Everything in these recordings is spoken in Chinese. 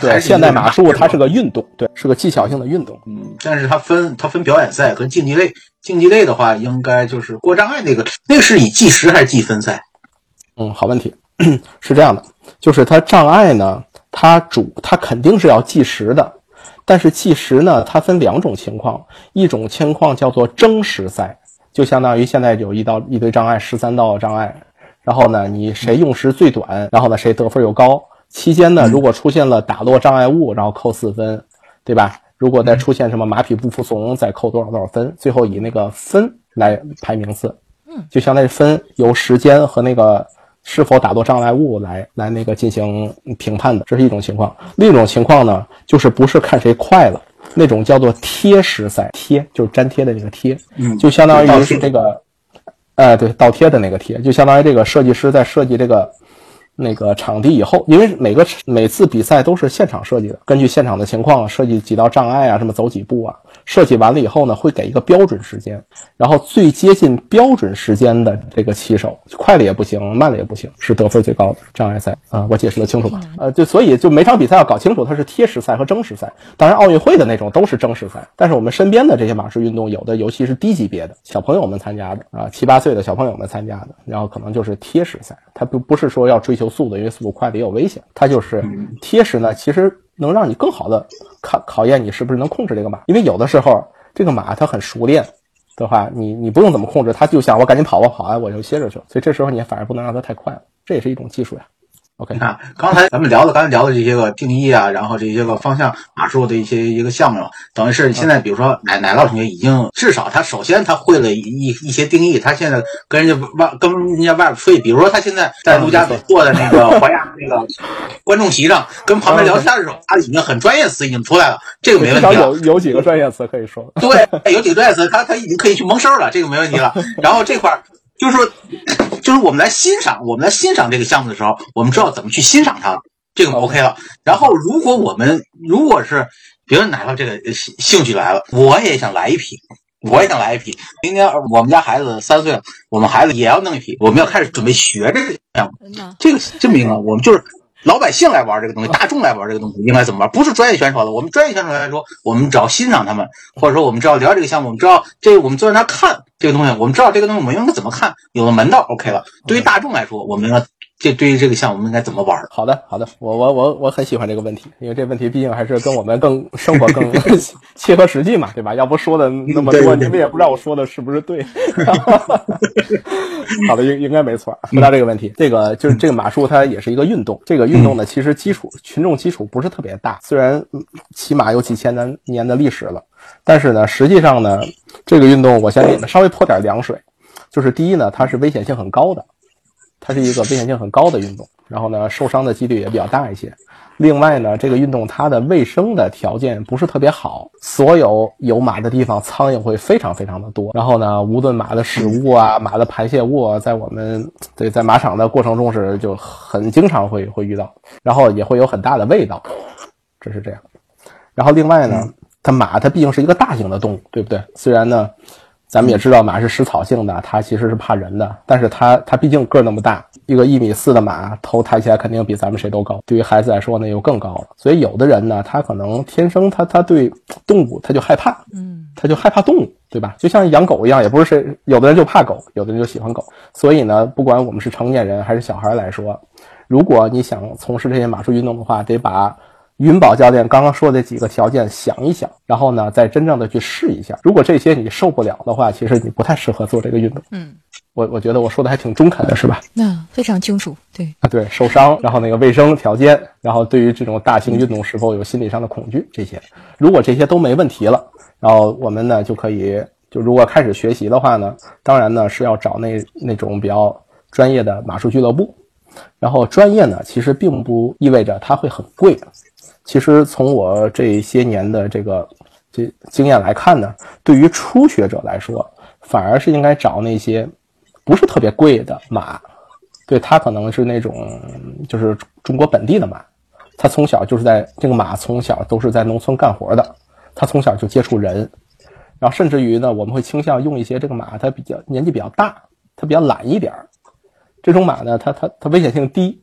对，现代马术它是个运动，对，是个技巧性的运动。嗯，但是它分它分表演赛和竞技类，竞技类的话，应该就是过障碍那个，那个是以计时还是计分赛？嗯，好问题，是这样的，就是它障碍呢，它主它肯定是要计时的，但是计时呢，它分两种情况，一种情况叫做争时赛，就相当于现在有一道一堆障碍，十三道障碍，然后呢，你谁用时最短，然后呢谁得分又高。期间呢，如果出现了打落障碍物，然后扣四分，对吧？如果再出现什么马匹不服从，再扣多少多少分，最后以那个分来排名次。嗯，就相当于分由时间和那个是否打落障碍物来来那个进行评判的，这是一种情况。另一种情况呢，就是不是看谁快了，那种叫做贴时赛，贴就是粘贴的那个贴，嗯，就相当于是这个，哎，对，倒贴的那个贴，就相当于这个设计师在设计这个。那个场地以后，因为每个每次比赛都是现场设计的，根据现场的情况设计几道障碍啊，什么走几步啊。设计完了以后呢，会给一个标准时间，然后最接近标准时间的这个骑手，快了也不行，慢了也不行，是得分最高的障碍赛啊。我解释的清楚吧？呃，就所以就每场比赛要搞清楚它是贴时赛和争时赛。当然，奥运会的那种都是争时赛，但是我们身边的这些马术运动，有的尤其是低级别的小朋友们参加的啊，七八岁的小朋友们参加的，然后可能就是贴时赛。它不不是说要追求速度，因为速度快的也有危险。它就是贴时呢，其实。能让你更好的考考验你是不是能控制这个马，因为有的时候这个马它很熟练的话，你你不用怎么控制，它就想我赶紧跑吧跑啊，我就歇着去了。所以这时候你反而不能让它太快了，这也是一种技术呀。OK，你看刚才咱们聊的，刚才聊的这些个定义啊，然后这些个方向马术的一些一个项目，等于是现在比如说奶奶酪同学已经至少他首先他会了一一些定义，他现在跟人家外跟人家外边吹，比如说他现在在陆家嘴坐在那个华亚那个 观众席上跟旁边聊天的时候，他已经很专业词已经出来了，这个没问题。有有几个专业词可以说。对，有几个专业词，他他已经可以去蒙声了，这个没问题了。然后这块。就是说，就是我们来欣赏，我们来欣赏这个项目的时候，我们知道怎么去欣赏它，这个 OK 了。然后，如果我们如果是，比如哪怕这个兴趣来了，我也想来一批，我也想来一批。明年我们家孩子三岁了，我们孩子也要弄一批，我们要开始准备学这个项目。这个证明了我们就是。老百姓来玩这个东西，大众来玩这个东西，应该怎么玩？不是专业选手了。我们专业选手来说，我们只要欣赏他们，或者说我们只要聊这个项目，我们知道这我们坐在那看这个东西，我们知道这个东西我们应该怎么看，有了门道，OK 了。对于大众来说，我们要。这对于这个项目，我们应该怎么玩？好的，好的，我我我我很喜欢这个问题，因为这问题毕竟还是跟我们更生活更 切合实际嘛，对吧？要不说的那么多，你们也不知道我说的是不是对。好的，应应该没错。回答这个问题，这个就是这个马术，它也是一个运动。这个运动呢，其实基础群众基础不是特别大，虽然起码有几千年年的历史了，但是呢，实际上呢，这个运动我先给你们稍微泼点凉水，就是第一呢，它是危险性很高的。它是一个危险性很高的运动，然后呢，受伤的几率也比较大一些。另外呢，这个运动它的卫生的条件不是特别好，所有有马的地方苍蝇会非常非常的多。然后呢，无论马的食物啊、马的排泄物啊，在我们对在马场的过程中是就很经常会会遇到，然后也会有很大的味道，这是这样。然后另外呢，它马它毕竟是一个大型的动物，对不对？虽然呢。咱们也知道马是食草性的，它其实是怕人的，但是它它毕竟个儿那么大，一个一米四的马头抬起来肯定比咱们谁都高。对于孩子来说呢，又更高了。所以有的人呢，他可能天生他他对动物他就害怕，嗯，他就害怕动物，对吧？就像养狗一样，也不是谁有的人就怕狗，有的人就喜欢狗。所以呢，不管我们是成年人还是小孩来说，如果你想从事这些马术运动的话，得把。云宝教练刚刚说的几个条件，想一想，然后呢，再真正的去试一下。如果这些你受不了的话，其实你不太适合做这个运动。嗯，我我觉得我说的还挺中肯的，是吧？那非常清楚。对啊，对，受伤，然后那个卫生条件，然后对于这种大型运动是否有心理上的恐惧，这些，如果这些都没问题了，然后我们呢就可以，就如果开始学习的话呢，当然呢是要找那那种比较专业的马术俱乐部。然后专业呢，其实并不意味着它会很贵。其实从我这些年的这个这经验来看呢，对于初学者来说，反而是应该找那些不是特别贵的马。对他可能是那种就是中国本地的马，他从小就是在这个马从小都是在农村干活的，他从小就接触人，然后甚至于呢，我们会倾向用一些这个马，它比较年纪比较大，它比较懒一点儿。这种马呢，它它它危险性低，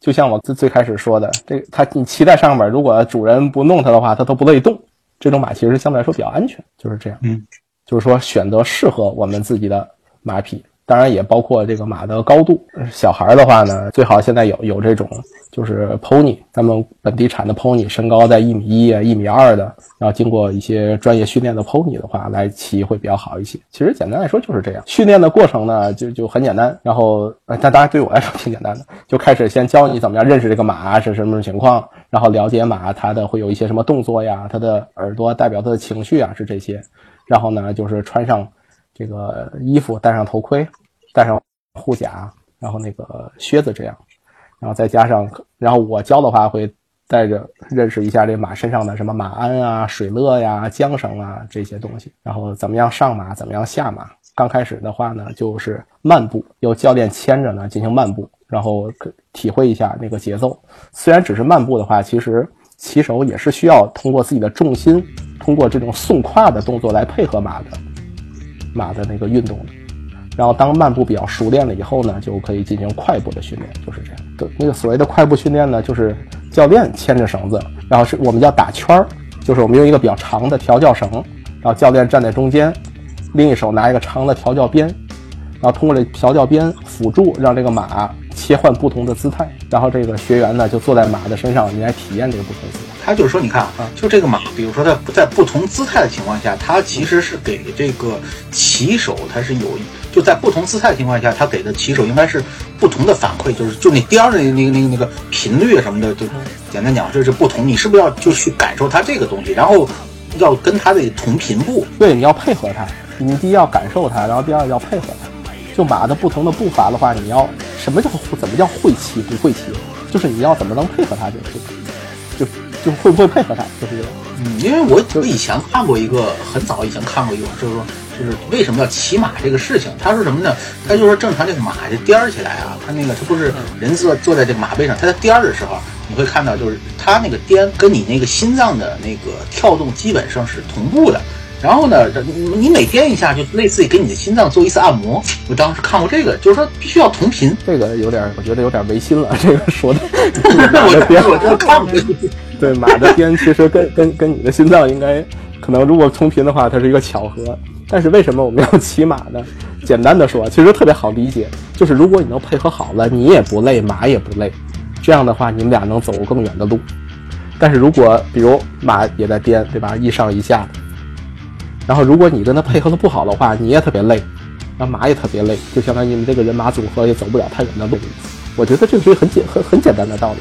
就像我最最开始说的，这它你骑在上面，如果主人不弄它的话，它都不乐意动。这种马其实相对来说比较安全，就是这样。嗯，就是说选择适合我们自己的马匹。当然也包括这个马的高度。小孩的话呢，最好现在有有这种就是 pony，咱们本地产的 pony，身高在一米一啊、一米二的，然后经过一些专业训练的 pony 的话，来骑会比较好一些。其实简单来说就是这样。训练的过程呢，就就很简单。然后，但当然对我来说挺简单的，就开始先教你怎么样认识这个马是什么情况，然后了解马它的会有一些什么动作呀，它的耳朵代表它的情绪啊是这些。然后呢，就是穿上。这个衣服戴上头盔，戴上护甲，然后那个靴子这样，然后再加上，然后我教的话会带着认识一下这马身上的什么马鞍啊、水勒呀、缰绳啊这些东西，然后怎么样上马，怎么样下马。刚开始的话呢，就是慢步，由教练牵着呢进行慢步，然后体会一下那个节奏。虽然只是慢步的话，其实骑手也是需要通过自己的重心，通过这种送胯的动作来配合马的。马的那个运动的，然后当慢步比较熟练了以后呢，就可以进行快步的训练，就是这样。对，那个所谓的快步训练呢，就是教练牵着绳子，然后是我们叫打圈儿，就是我们用一个比较长的调教绳，然后教练站在中间，另一手拿一个长的调教鞭，然后通过这调教鞭辅助，让这个马切换不同的姿态，然后这个学员呢就坐在马的身上，你来体验这个不同姿态。他就是说，你看啊，就这个马，比如说它在不同姿态的情况下，它其实是给这个骑手，它是有就在不同姿态的情况下，它给的骑手应该是不同的反馈，就是就你颠儿的那个那个那个频率什么的，就简单讲就是不同。你是不是要就去感受它这个东西，然后要跟它的同频步？对，你要配合它。你第一要感受它，然后第二要配合它。就马的不同的步伐的话，你要什么叫怎么叫会骑不会骑？就是你要怎么能配合它就是。就就会不会配合他，就是这嗯，因为我我以前看过一个，很早以前看过一个，就是说，就是为什么要骑马这个事情。他说什么呢？他就说正常这个马这颠儿起来啊，他那个他不是人坐坐在这个马背上，他在颠儿的时候，你会看到就是他那个颠跟你那个心脏的那个跳动基本上是同步的。然后呢，你每颠一下，就类似于给你的心脏做一次按摩。我当时看过这个，就是说必须要同频。这个有点，我觉得有点违心了。这个说的，我颠我都看过。对马的颠，其实跟跟跟你的心脏应该可能，如果同频的话，它是一个巧合。但是为什么我们要骑马呢？简单的说，其实特别好理解，就是如果你能配合好了，你也不累，马也不累，这样的话你们俩能走更远的路。但是如果比如马也在颠，对吧？一上一下，然后如果你跟他配合的不好的话，你也特别累，那马也特别累，就相当于你们这个人马组合也走不了太远的路。我觉得这个是很简很很简单的道理。